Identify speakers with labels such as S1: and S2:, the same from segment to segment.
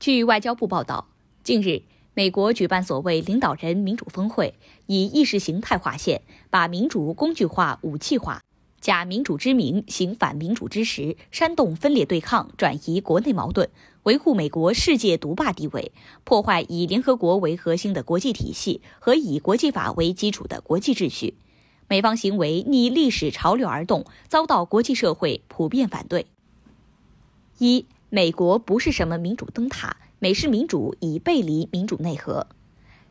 S1: 据外交部报道，近日，美国举办所谓领导人民主峰会，以意识形态划线，把民主工具化、武器化，假民主之名行反民主之实，煽动分裂对抗，转移国内矛盾，维护美国世界独霸地位，破坏以联合国为核心的国际体系和以国际法为基础的国际秩序。美方行为逆历史潮流而动，遭到国际社会普遍反对。一美国不是什么民主灯塔，美式民主已背离民主内核。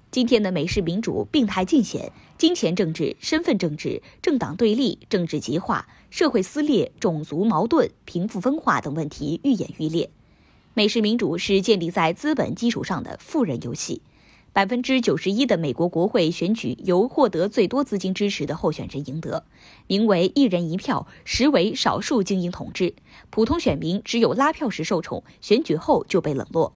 S1: 今天的美式民主病态尽显，金钱政治、身份政治、政党对立、政治极化、社会撕裂、种族矛盾、贫富分化等问题愈演愈烈。美式民主是建立在资本基础上的富人游戏。百分之九十一的美国国会选举由获得最多资金支持的候选人赢得，名为“一人一票”，实为少数精英统治。普通选民只有拉票时受宠，选举后就被冷落。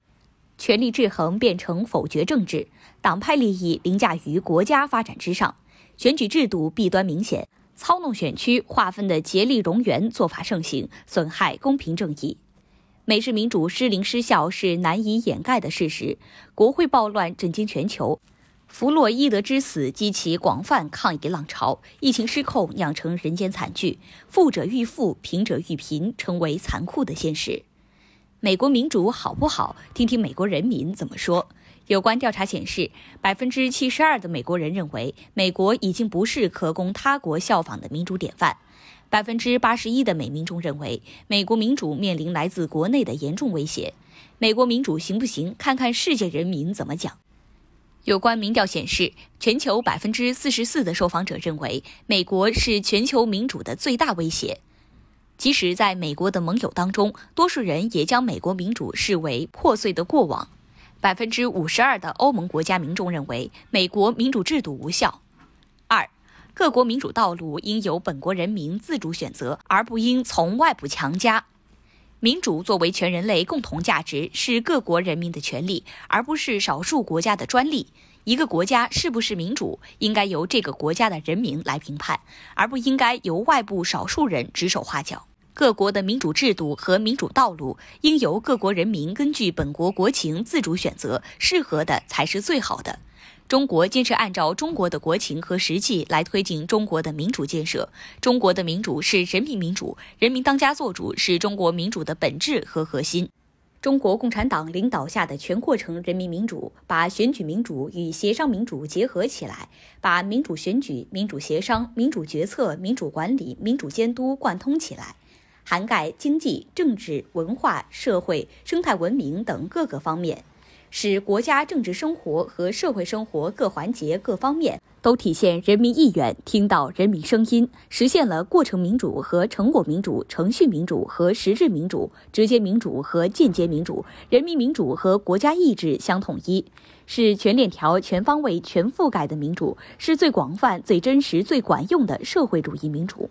S1: 权力制衡变成否决政治，党派利益凌驾于国家发展之上。选举制度弊端明显，操弄选区划分的竭力容源做法盛行，损害公平正义。美式民主失灵失效是难以掩盖的事实。国会暴乱震惊全球，弗洛伊德之死激起广泛抗议浪潮，疫情失控酿成人间惨剧，富者愈富，贫者愈贫，成为残酷的现实。美国民主好不好？听听美国人民怎么说。有关调查显示，百分之七十二的美国人认为，美国已经不是可供他国效仿的民主典范。百分之八十一的美民众认为，美国民主面临来自国内的严重威胁。美国民主行不行？看看世界人民怎么讲。有关民调显示，全球百分之四十四的受访者认为，美国是全球民主的最大威胁。即使在美国的盟友当中，多数人也将美国民主视为破碎的过往。百分之五十二的欧盟国家民众认为，美国民主制度无效。各国民主道路应由本国人民自主选择，而不应从外部强加。民主作为全人类共同价值，是各国人民的权利，而不是少数国家的专利。一个国家是不是民主，应该由这个国家的人民来评判，而不应该由外部少数人指手画脚。各国的民主制度和民主道路，应由各国人民根据本国国情自主选择，适合的才是最好的。中国坚持按照中国的国情和实际来推进中国的民主建设。中国的民主是人民民主，人民当家作主是中国民主的本质和核心。中国共产党领导下的全过程人民民主，把选举民主与协商民主结合起来，把民主选举、民主协商、民主决策、民主管理、民主监督贯通起来，涵盖经济、政治、文化、社会、生态文明等各个方面。使国家政治生活和社会生活各环节各方面都体现人民意愿，听到人民声音，实现了过程民主和成果民主、程序民主和实质民主、直接民主和间接民主、人民民主和国家意志相统一，是全链条、全方位、全覆盖的民主，是最广泛、最真实、最管用的社会主义民主。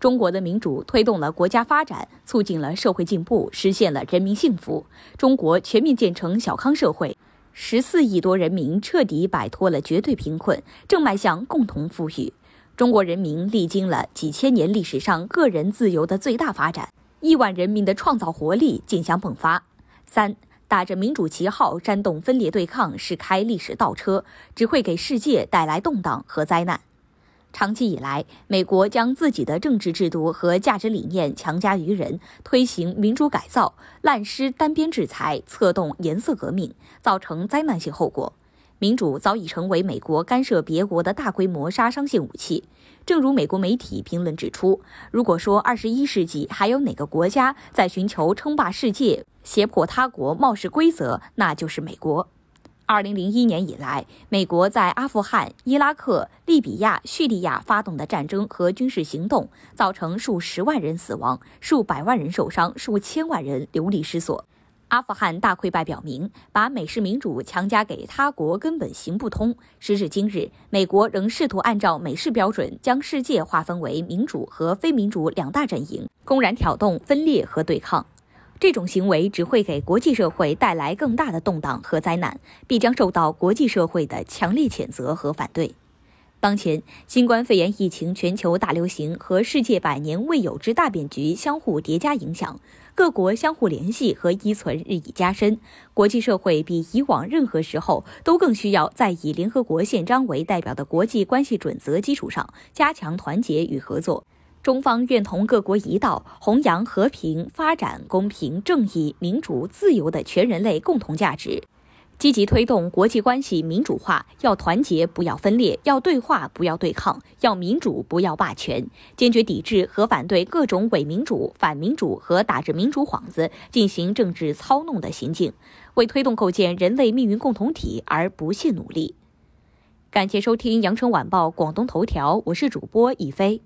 S1: 中国的民主推动了国家发展，促进了社会进步，实现了人民幸福。中国全面建成小康社会，十四亿多人民彻底摆脱了绝对贫困，正迈向共同富裕。中国人民历经了几千年历史上个人自由的最大发展，亿万人民的创造活力竞相迸发。三，打着民主旗号煽动分裂对抗是开历史倒车，只会给世界带来动荡和灾难。长期以来，美国将自己的政治制度和价值理念强加于人，推行民主改造，滥施单边制裁，策动颜色革命，造成灾难性后果。民主早已成为美国干涉别国的大规模杀伤性武器。正如美国媒体评论指出，如果说二十一世纪还有哪个国家在寻求称霸世界、胁迫他国冒失规则，那就是美国。二零零一年以来，美国在阿富汗、伊拉克、利比亚、叙利亚发动的战争和军事行动，造成数十万人死亡、数百万人受伤、数千万人流离失所。阿富汗大溃败表明，把美式民主强加给他国根本行不通。时至今日，美国仍试图按照美式标准，将世界划分为民主和非民主两大阵营，公然挑动分裂和对抗。这种行为只会给国际社会带来更大的动荡和灾难，必将受到国际社会的强烈谴责和反对。当前，新冠肺炎疫情全球大流行和世界百年未有之大变局相互叠加影响，各国相互联系和依存日益加深，国际社会比以往任何时候都更需要在以联合国宪章为代表的国际关系准则基础上加强团结与合作。中方愿同各国一道，弘扬和平、发展、公平、正义、民主、自由的全人类共同价值。积极推动国际关系民主化，要团结不要分裂，要对话不要对抗，要民主不要霸权，坚决抵制和反对各种伪民主、反民主和打着民主幌子进行政治操弄的行径，为推动构建人类命运共同体而不懈努力。感谢收听羊城晚报广东头条，我是主播一飞。